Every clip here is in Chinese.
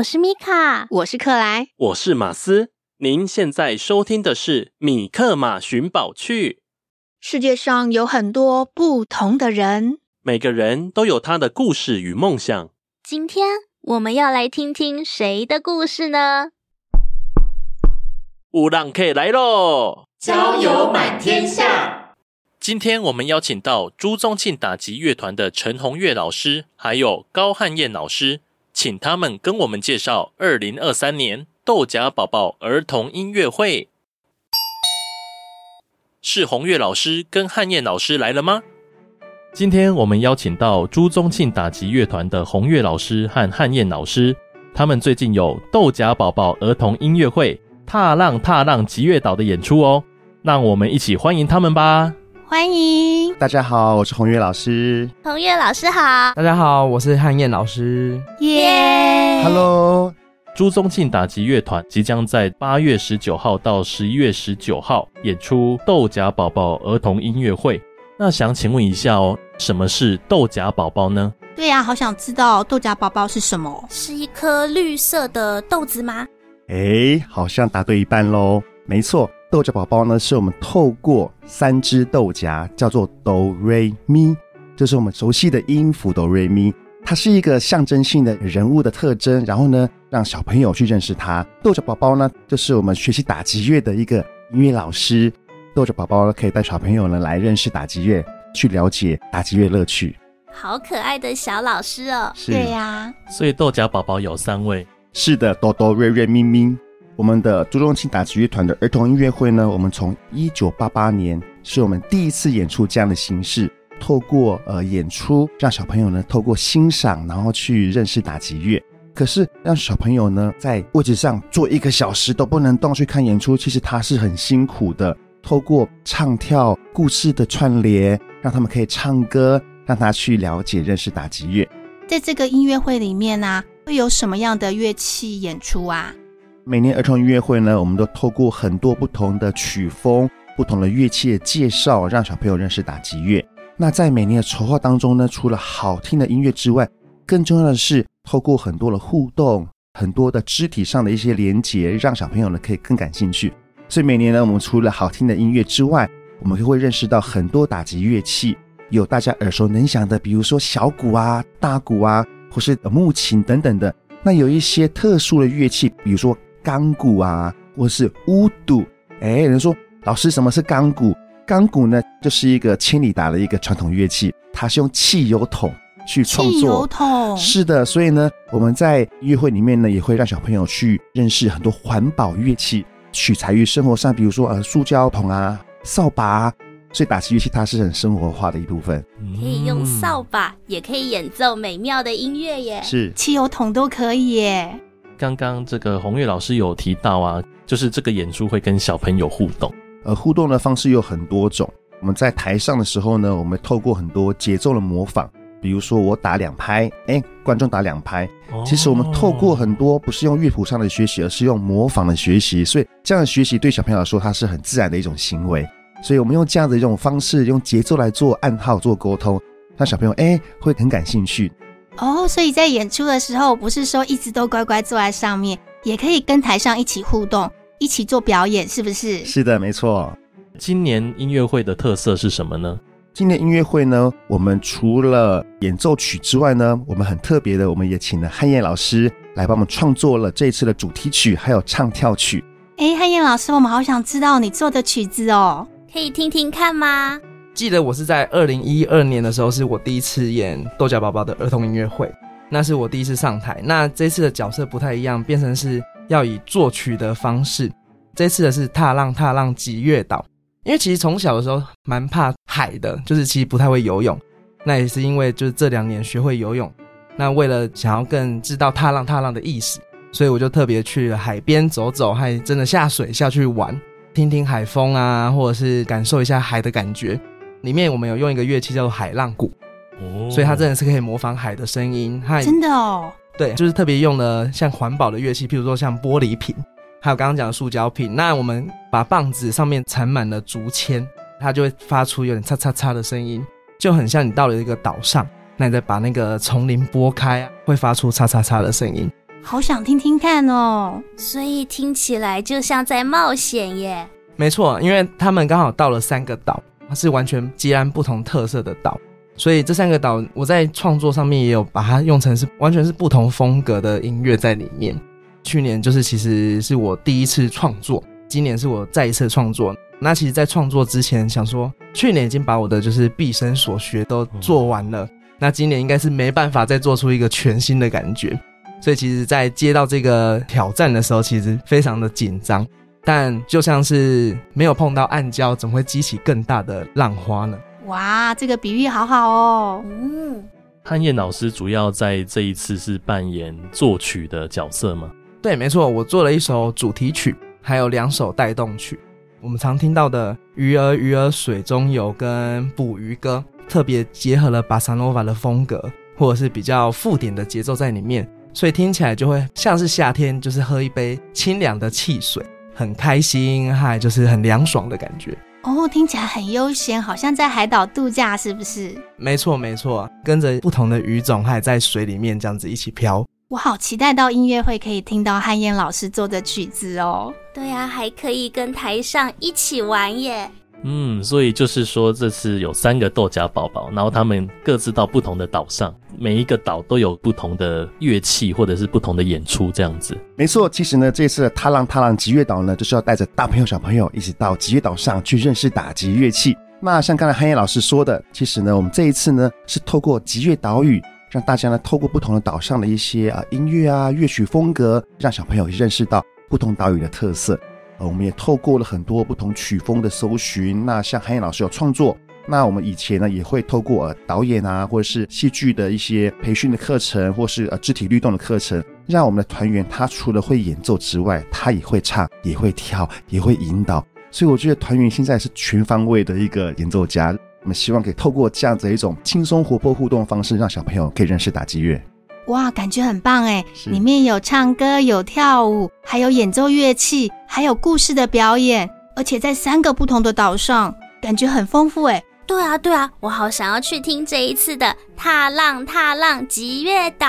我是米卡，我是克莱，我是马斯。您现在收听的是《米克马寻宝趣》。世界上有很多不同的人，每个人都有他的故事与梦想。今天我们要来听听谁的故事呢？乌浪 K 来喽，交友满天下。今天我们邀请到朱宗庆打击乐团的陈红月老师，还有高汉燕老师。请他们跟我们介绍二零二三年豆荚宝宝儿童音乐会。是红月老师跟汉燕老师来了吗？今天我们邀请到朱宗庆打击乐团的红月老师和汉燕老师，他们最近有豆荚宝宝儿童音乐会踏浪踏浪击乐岛的演出哦，让我们一起欢迎他们吧。欢迎大家好，我是红月老师。红月老师好，大家好，我是汉燕老师。耶、yeah!，Hello。朱宗庆打击乐团即将在八月十九号到十一月十九号演出豆荚宝宝儿童音乐会。那想请问一下哦，什么是豆荚宝宝呢？对呀、啊，好想知道豆荚宝宝是什么？是一颗绿色的豆子吗？哎，好像答对一半喽。没错。豆荚宝宝呢，是我们透过三只豆荚，叫做哆瑞咪，就是我们熟悉的音符哆瑞咪，它是一个象征性的人物的特征，然后呢，让小朋友去认识它。豆荚宝宝呢，就是我们学习打击乐的一个音乐老师。豆荚宝宝可以带小朋友呢来认识打击乐，去了解打击乐乐趣。好可爱的小老师哦！是对呀、啊，所以豆荚宝宝有三位。是的，哆哆瑞瑞咪咪。我们的朱宗庆打击乐团的儿童音乐会呢，我们从一九八八年是我们第一次演出这样的形式，透过呃演出让小朋友呢透过欣赏，然后去认识打击乐。可是让小朋友呢在位置上坐一个小时都不能动去看演出，其实他是很辛苦的。透过唱跳故事的串联，让他们可以唱歌，让他去了解认识打击乐。在这个音乐会里面呢、啊，会有什么样的乐器演出啊？每年儿童音乐会呢，我们都透过很多不同的曲风、不同的乐器的介绍，让小朋友认识打击乐。那在每年的筹划当中呢，除了好听的音乐之外，更重要的是透过很多的互动、很多的肢体上的一些连接，让小朋友呢可以更感兴趣。所以每年呢，我们除了好听的音乐之外，我们就会认识到很多打击乐器，有大家耳熟能详的，比如说小鼓啊、大鼓啊，或是木琴等等的。那有一些特殊的乐器，比如说。钢鼓啊，或是乌杜，哎，有人说老师，什么是钢鼓？钢鼓呢，就是一个千里达的一个传统乐器，它是用汽油桶去创作。汽油桶是的，所以呢，我们在音乐会里面呢，也会让小朋友去认识很多环保乐器，取材于生活上，比如说呃，塑胶桶啊、扫把啊，所以打击乐器它是很生活化的一部分。可以用扫把，也可以演奏美妙的音乐耶。是，汽油桶都可以耶。刚刚这个红月老师有提到啊，就是这个演出会跟小朋友互动，呃，互动的方式有很多种。我们在台上的时候呢，我们透过很多节奏的模仿，比如说我打两拍，哎，观众打两拍。其实我们透过很多不是用乐谱上的学习，而是用模仿的学习，所以这样的学习对小朋友来说，它是很自然的一种行为。所以我们用这样的一种方式，用节奏来做暗号、做沟通，让小朋友哎会很感兴趣。哦，所以在演出的时候，不是说一直都乖乖坐在上面，也可以跟台上一起互动，一起做表演，是不是？是的，没错。今年音乐会的特色是什么呢？今年音乐会呢，我们除了演奏曲之外呢，我们很特别的，我们也请了汉燕老师来帮我们创作了这一次的主题曲，还有唱跳曲。哎，汉燕老师，我们好想知道你做的曲子哦，可以听听看吗？记得我是在二零一二年的时候，是我第一次演豆荚宝宝的儿童音乐会，那是我第一次上台。那这次的角色不太一样，变成是要以作曲的方式。这次的是踏浪踏浪击乐岛，因为其实从小的时候蛮怕海的，就是其实不太会游泳。那也是因为就是这两年学会游泳，那为了想要更知道踏浪踏浪的意思，所以我就特别去了海边走走，还真的下水下去玩，听听海风啊，或者是感受一下海的感觉。里面我们有用一个乐器叫做海浪鼓，哦，所以它真的是可以模仿海的声音。真的哦，对，就是特别用了像环保的乐器，譬如说像玻璃瓶，还有刚刚讲的塑胶瓶。那我们把棒子上面缠满了竹签，它就会发出有点嚓嚓嚓的声音，就很像你到了一个岛上，那你再把那个丛林拨开，会发出嚓嚓嚓的声音。好想听听看哦，所以听起来就像在冒险耶。没错，因为他们刚好到了三个岛。它是完全截然不同特色的岛，所以这三个岛我在创作上面也有把它用成是完全是不同风格的音乐在里面。去年就是其实是我第一次创作，今年是我再一次创作。那其实，在创作之前想说，去年已经把我的就是毕生所学都做完了，那今年应该是没办法再做出一个全新的感觉。所以其实，在接到这个挑战的时候，其实非常的紧张。但就像是没有碰到暗礁，怎么会激起更大的浪花呢？哇，这个比喻好好哦。嗯，汉燕老师主要在这一次是扮演作曲的角色吗？对，没错，我做了一首主题曲，还有两首带动曲。我们常听到的“鱼儿鱼儿水中游”跟“捕鱼歌”，特别结合了巴萨诺瓦的风格，或者是比较附点的节奏在里面，所以听起来就会像是夏天，就是喝一杯清凉的汽水。很开心，还就是很凉爽的感觉哦，听起来很悠闲，好像在海岛度假，是不是？没错，没错，跟着不同的鱼种，还在水里面这样子一起飘。我好期待到音乐会可以听到汉燕老师做的曲子哦。对呀，还可以跟台上一起玩耶。嗯，所以就是说，这次有三个豆荚宝宝，然后他们各自到不同的岛上，每一个岛都有不同的乐器或者是不同的演出，这样子。没错，其实呢，这次的踏浪踏浪极乐岛呢，就是要带着大朋友小朋友一起到极乐岛上去认识打击乐器。那像刚才汉燕老师说的，其实呢，我们这一次呢是透过极乐岛屿，让大家呢透过不同的岛上的一些啊音乐啊乐曲风格，让小朋友认识到不同岛屿的特色。我们也透过了很多不同曲风的搜寻。那像韩燕老师有创作，那我们以前呢也会透过呃导演啊，或者是戏剧的一些培训的课程，或是呃肢体律动的课程，让我们的团员他除了会演奏之外，他也会唱，也会跳，也会引导。所以我觉得团员现在是全方位的一个演奏家。我们希望可以透过这样子一种轻松活泼互动的方式，让小朋友可以认识打击乐。哇，感觉很棒哎！里面有唱歌，有跳舞，还有演奏乐器，还有故事的表演，而且在三个不同的岛上，感觉很丰富哎。对啊，对啊，我好想要去听这一次的《踏浪踏浪极乐岛》。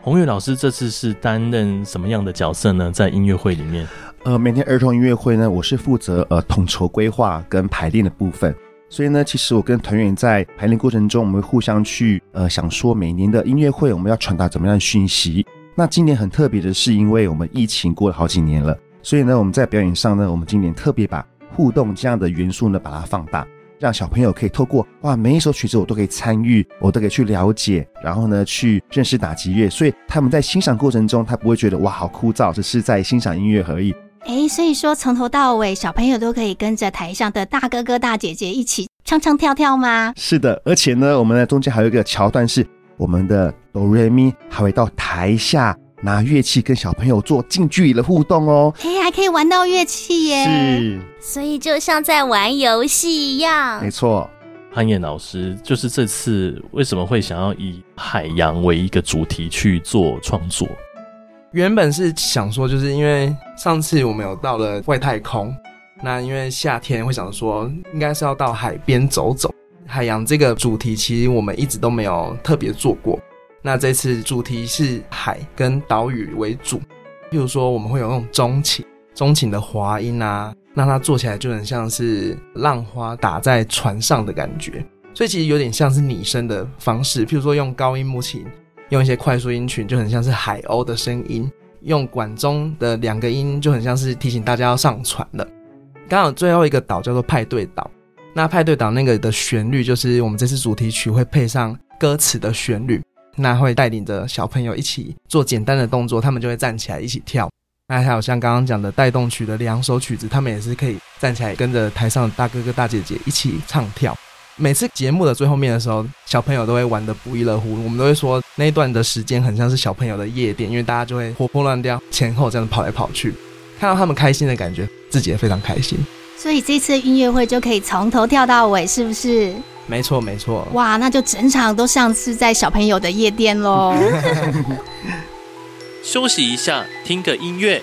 红月老师这次是担任什么样的角色呢？在音乐会里面，呃，每天儿童音乐会呢，我是负责呃统筹规划跟排练的部分。所以呢，其实我跟团员在排练过程中，我们会互相去呃想说，每年的音乐会我们要传达怎么样的讯息。那今年很特别的是，因为我们疫情过了好几年了，所以呢，我们在表演上呢，我们今年特别把互动这样的元素呢，把它放大，让小朋友可以透过哇，每一首曲子我都可以参与，我都可以去了解，然后呢，去认识打击乐。所以他们在欣赏过程中，他不会觉得哇好枯燥，只是在欣赏音乐而已。哎，所以说从头到尾，小朋友都可以跟着台上的大哥哥大姐姐一起唱唱跳跳吗？是的，而且呢，我们的中间还有一个桥段是我们的哆瑞咪还会到台下拿乐器跟小朋友做近距离的互动哦。哎，还可以玩到乐器耶！是，所以就像在玩游戏一样。没错。潘燕老师，就是这次为什么会想要以海洋为一个主题去做创作？原本是想说，就是因为上次我们有到了外太空，那因为夏天会想说，应该是要到海边走走。海洋这个主题其实我们一直都没有特别做过。那这次主题是海跟岛屿为主，譬如说我们会有那种钟琴，钟琴的滑音啊，那它做起来就很像是浪花打在船上的感觉，所以其实有点像是拟声的方式。譬如说用高音木琴。用一些快速音群，就很像是海鸥的声音；用管中的两个音，就很像是提醒大家要上船了。刚好最后一个岛叫做派对岛，那派对岛那个的旋律，就是我们这次主题曲会配上歌词的旋律，那会带领着小朋友一起做简单的动作，他们就会站起来一起跳。那还有像刚刚讲的带动曲的两首曲子，他们也是可以站起来跟着台上的大哥哥大姐姐一起唱跳。每次节目的最后面的时候，小朋友都会玩的不亦乐乎。我们都会说那一段的时间很像是小朋友的夜店，因为大家就会活泼乱跳，前后这样跑来跑去，看到他们开心的感觉，自己也非常开心。所以这次音乐会就可以从头跳到尾，是不是？没错，没错。哇，那就整场都像是在小朋友的夜店喽。休息一下，听个音乐。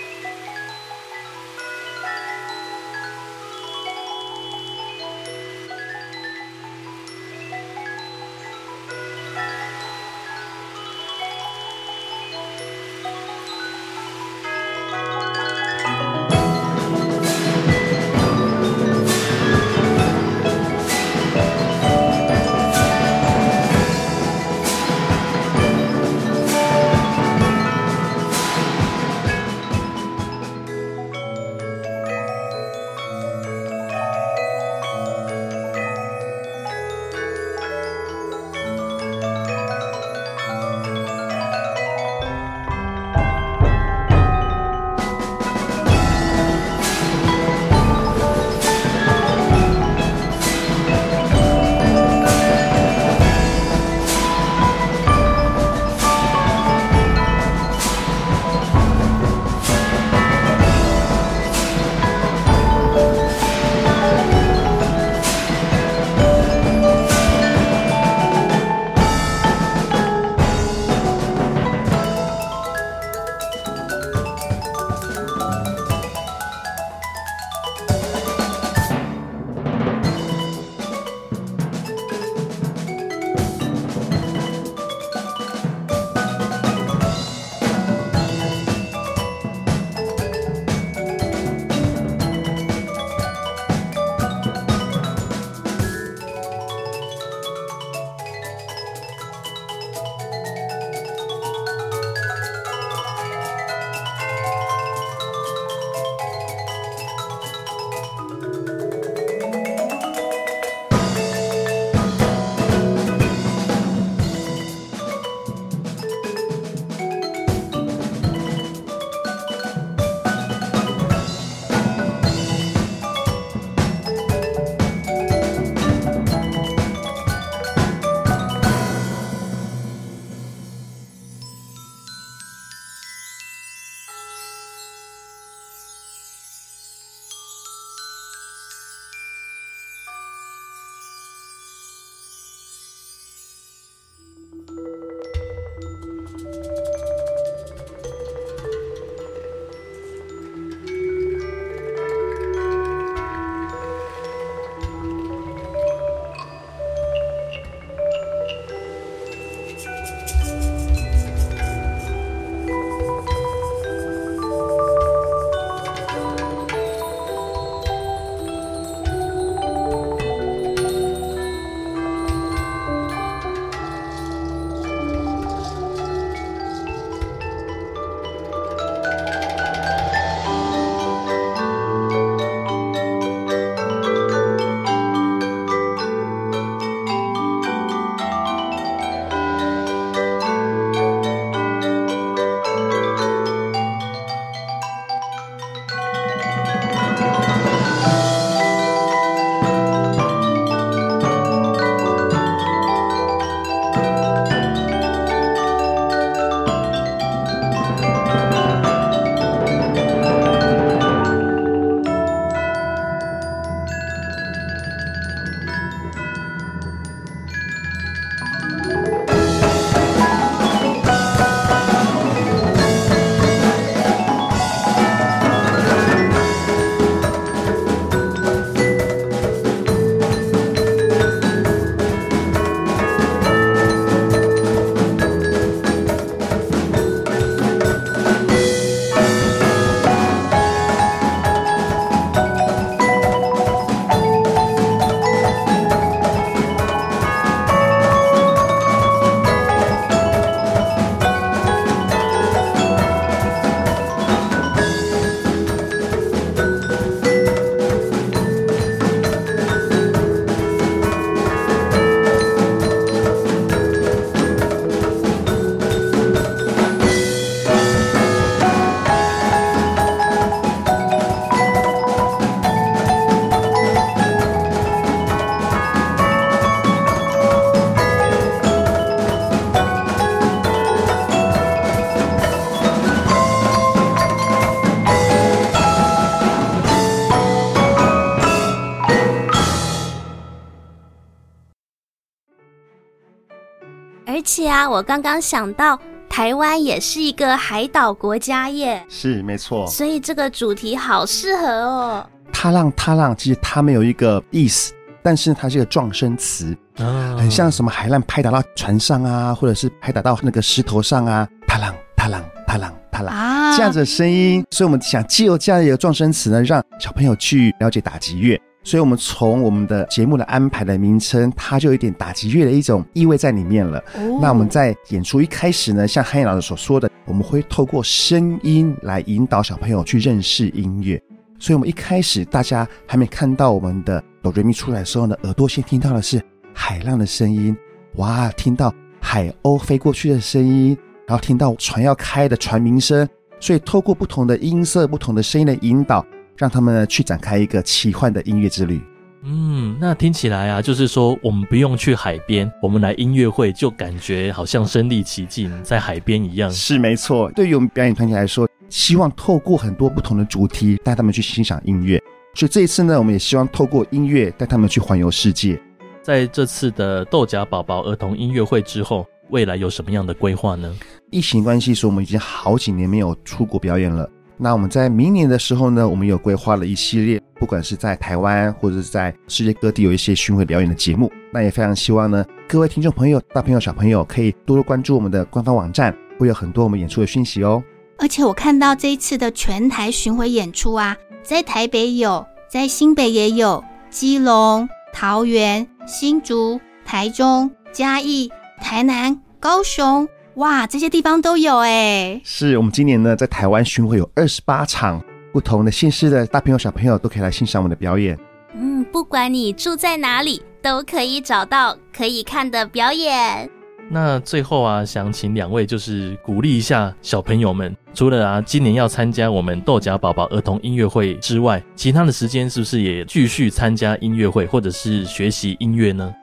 啊，我刚刚想到，台湾也是一个海岛国家耶。是，没错。所以这个主题好适合哦。踏浪，踏浪，其实它没有一个意思，但是它是一个撞声词，啊，很像什么海浪拍打到船上啊，或者是拍打到那个石头上啊，踏浪，踏浪，踏浪，踏浪，啊，这样子的声音。所以我们想借由这样一个撞声词呢，让小朋友去了解打击乐。所以，我们从我们的节目的安排的名称，它就有一点打击乐的一种意味在里面了。哦。那我们在演出一开始呢，像汉燕老师所说的，我们会透过声音来引导小朋友去认识音乐。所以，我们一开始大家还没看到我们的哆瑞咪出来的时候呢，耳朵先听到的是海浪的声音，哇，听到海鸥飞过去的声音，然后听到船要开的船鸣声。所以，透过不同的音色、不同的声音的引导。让他们去展开一个奇幻的音乐之旅。嗯，那听起来啊，就是说我们不用去海边，我们来音乐会就感觉好像身临其境在海边一样。是没错，对于我们表演团体来说，希望透过很多不同的主题带他们去欣赏音乐。所以这一次呢，我们也希望透过音乐带他们去环游世界。在这次的豆荚宝宝儿童音乐会之后，未来有什么样的规划呢？疫情关系，所以我们已经好几年没有出国表演了。那我们在明年的时候呢，我们有规划了一系列，不管是在台湾或者是在世界各地有一些巡回表演的节目。那也非常希望呢，各位听众朋友、大朋友、小朋友可以多多关注我们的官方网站，会有很多我们演出的讯息哦。而且我看到这一次的全台巡回演出啊，在台北有，在新北也有，基隆、桃园、新竹、台中、嘉义、台南、高雄。哇，这些地方都有哎！是我们今年呢，在台湾巡回有二十八场，不同的县市的大朋友小朋友都可以来欣赏我们的表演。嗯，不管你住在哪里，都可以找到可以看的表演。那最后啊，想请两位就是鼓励一下小朋友们，除了啊今年要参加我们豆荚宝宝儿童音乐会之外，其他的时间是不是也继续参加音乐会或者是学习音乐呢？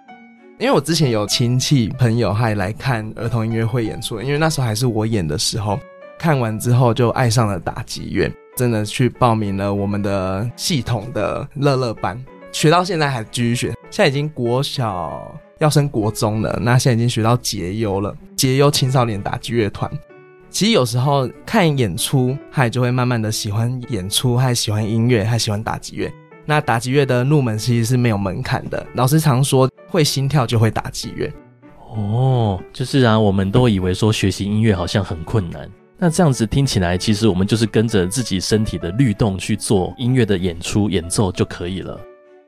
因为我之前有亲戚朋友还来看儿童音乐会演出，因为那时候还是我演的时候，看完之后就爱上了打击乐，真的去报名了我们的系统的乐乐班，学到现在还继续学，现在已经国小要升国中了，那现在已经学到结优了，结优青少年打击乐团。其实有时候看演出，还就会慢慢的喜欢演出，还喜欢音乐，还喜欢打击乐。那打击乐的入门其实是没有门槛的，老师常说会心跳就会打击乐。哦，就是啊，我们都以为说学习音乐好像很困难，那这样子听起来，其实我们就是跟着自己身体的律动去做音乐的演出演奏就可以了。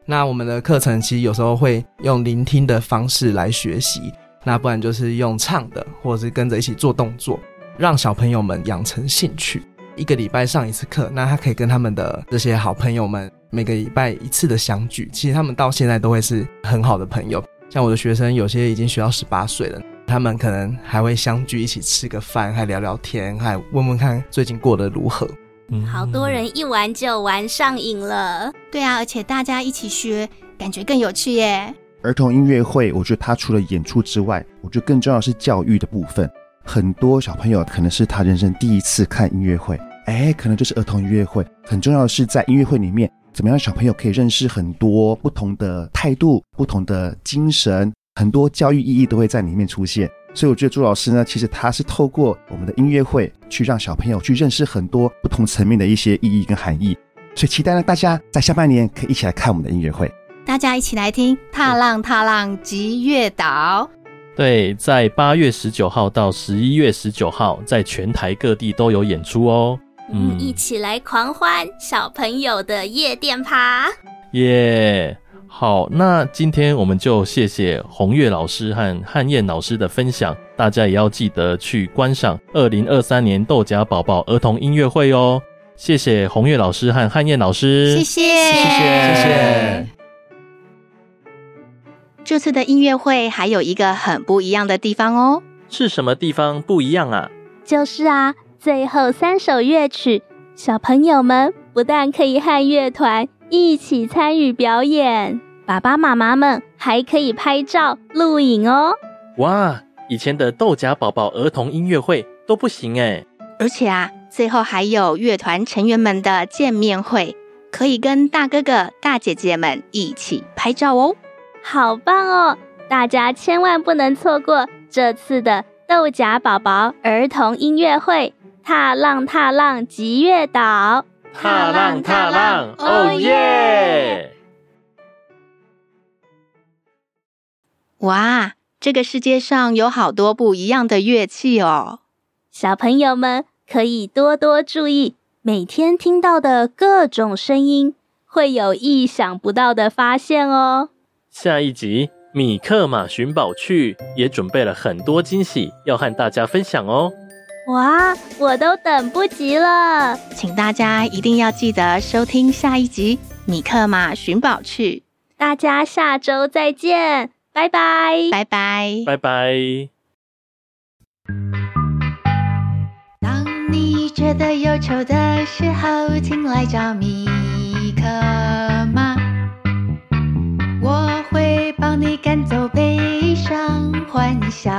那我们的课程其实有时候会用聆听的方式来学习，那不然就是用唱的，或者是跟着一起做动作，让小朋友们养成兴趣。一个礼拜上一次课，那他可以跟他们的这些好朋友们每个礼拜一次的相聚。其实他们到现在都会是很好的朋友。像我的学生，有些已经学到十八岁了，他们可能还会相聚一起吃个饭，还聊聊天，还问问看最近过得如何。嗯，好多人一玩就玩上瘾了。对啊，而且大家一起学，感觉更有趣耶。儿童音乐会，我觉得它除了演出之外，我觉得更重要的是教育的部分。很多小朋友可能是他人生第一次看音乐会，哎，可能就是儿童音乐会。很重要的是在音乐会里面，怎么样让小朋友可以认识很多不同的态度、不同的精神，很多教育意义都会在里面出现。所以我觉得朱老师呢，其实他是透过我们的音乐会去让小朋友去认识很多不同层面的一些意义跟含义。所以期待呢，大家在下半年可以一起来看我们的音乐会，大家一起来听《踏浪踏浪击乐岛》。对，在八月十九号到十一月十九号，在全台各地都有演出哦。嗯，一起来狂欢小朋友的夜店趴。耶，yeah, 好，那今天我们就谢谢红月老师和汉燕老师的分享，大家也要记得去观赏二零二三年豆荚宝宝儿童音乐会哦。谢谢红月老师和汉燕老师，谢谢，谢谢，谢谢。这次的音乐会还有一个很不一样的地方哦，是什么地方不一样啊？就是啊，最后三首乐曲，小朋友们不但可以和乐团一起参与表演，爸爸妈妈们还可以拍照录影哦。哇，以前的豆荚宝宝儿童音乐会都不行哎，而且啊，最后还有乐团成员们的见面会，可以跟大哥哥大姐姐们一起拍照哦。好棒哦！大家千万不能错过这次的豆荚宝宝儿童音乐会《踏浪踏浪吉月岛》，踏浪踏浪，哦耶！哇，这个世界上有好多不一样的乐器哦！小朋友们可以多多注意，每天听到的各种声音，会有意想不到的发现哦。下一集米克马寻宝去也准备了很多惊喜要和大家分享哦！哇，我都等不及了，请大家一定要记得收听下一集米克马寻宝去。大家下周再见。拜拜，拜拜，拜拜。当你觉得忧愁的时候，请来找米克马，我会帮你赶走悲伤，欢笑，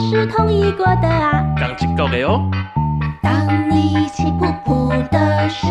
是同一国的啊，的哦。当你气噗噗的时